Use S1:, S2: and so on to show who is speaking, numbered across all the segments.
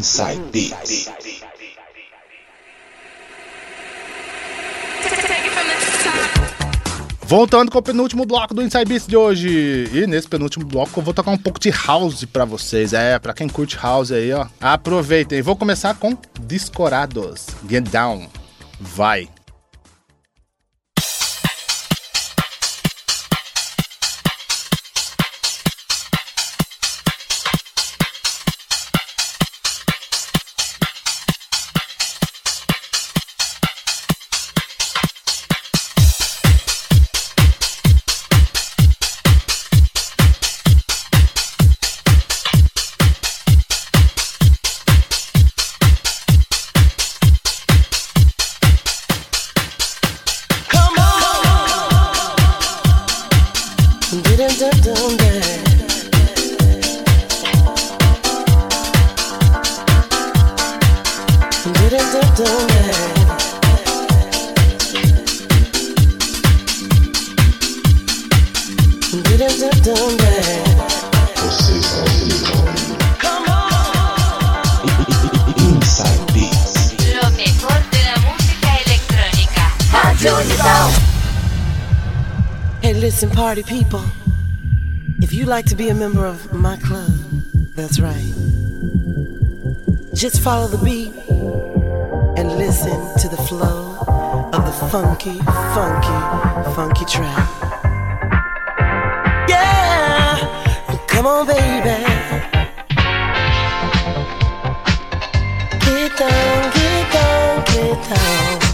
S1: Inside Beats.
S2: Voltando com o penúltimo bloco do Inside Beats de hoje. E nesse penúltimo bloco eu vou tocar um pouco de house pra vocês. É, pra quem curte house aí, ó. Aproveitem. Vou começar com Discorados. Get Down. Vai.
S3: Listen, party people. If you like to be a member of my club, that's right. Just follow the beat listen to the flow of the funky, funky, funky track. Yeah, come on, baby. Get down, get down, get down.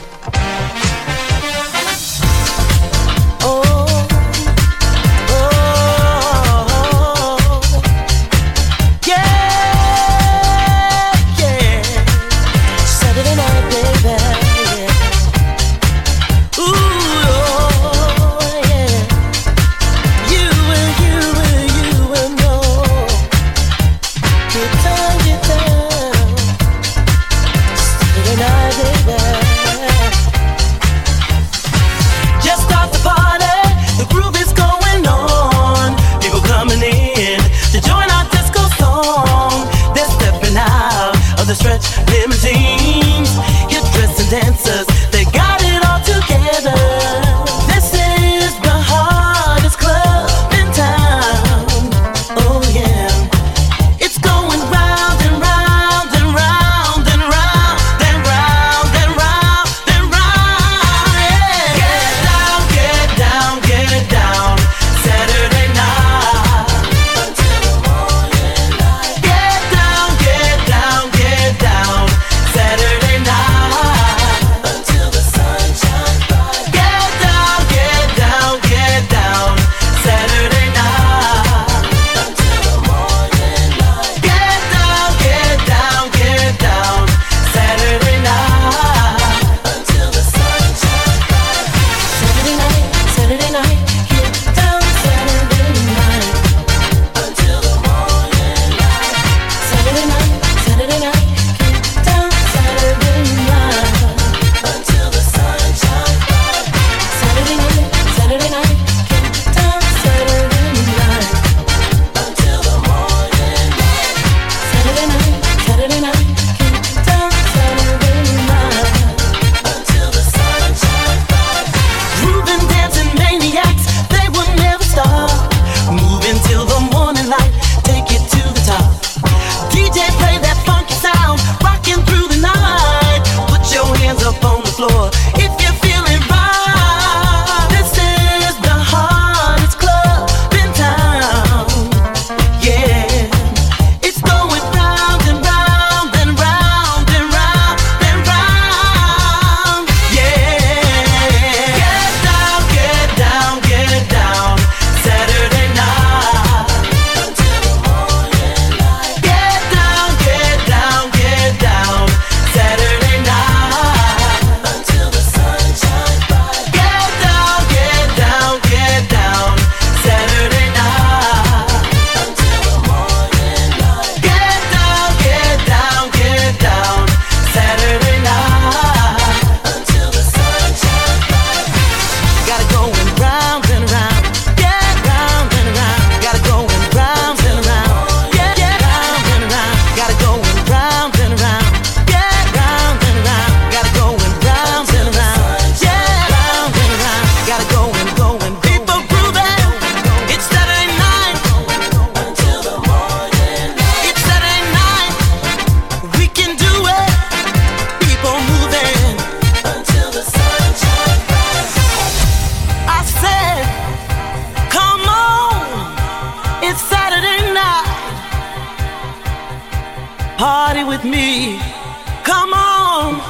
S3: Come on,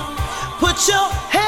S3: put your hands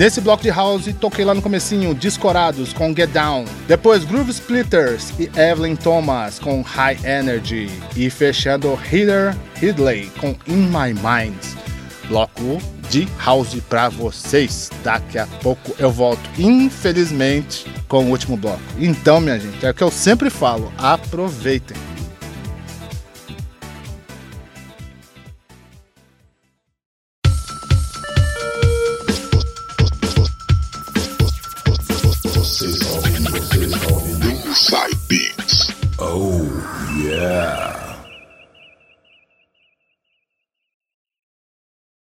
S2: Nesse bloco de house, toquei lá no comecinho Discorados com Get Down. Depois Groove Splitters e Evelyn Thomas com High Energy. E fechando Heather Ridley com In My Mind. Bloco de house pra vocês. Daqui a pouco eu volto, infelizmente, com o último bloco. Então, minha gente, é o que eu sempre falo: aproveitem.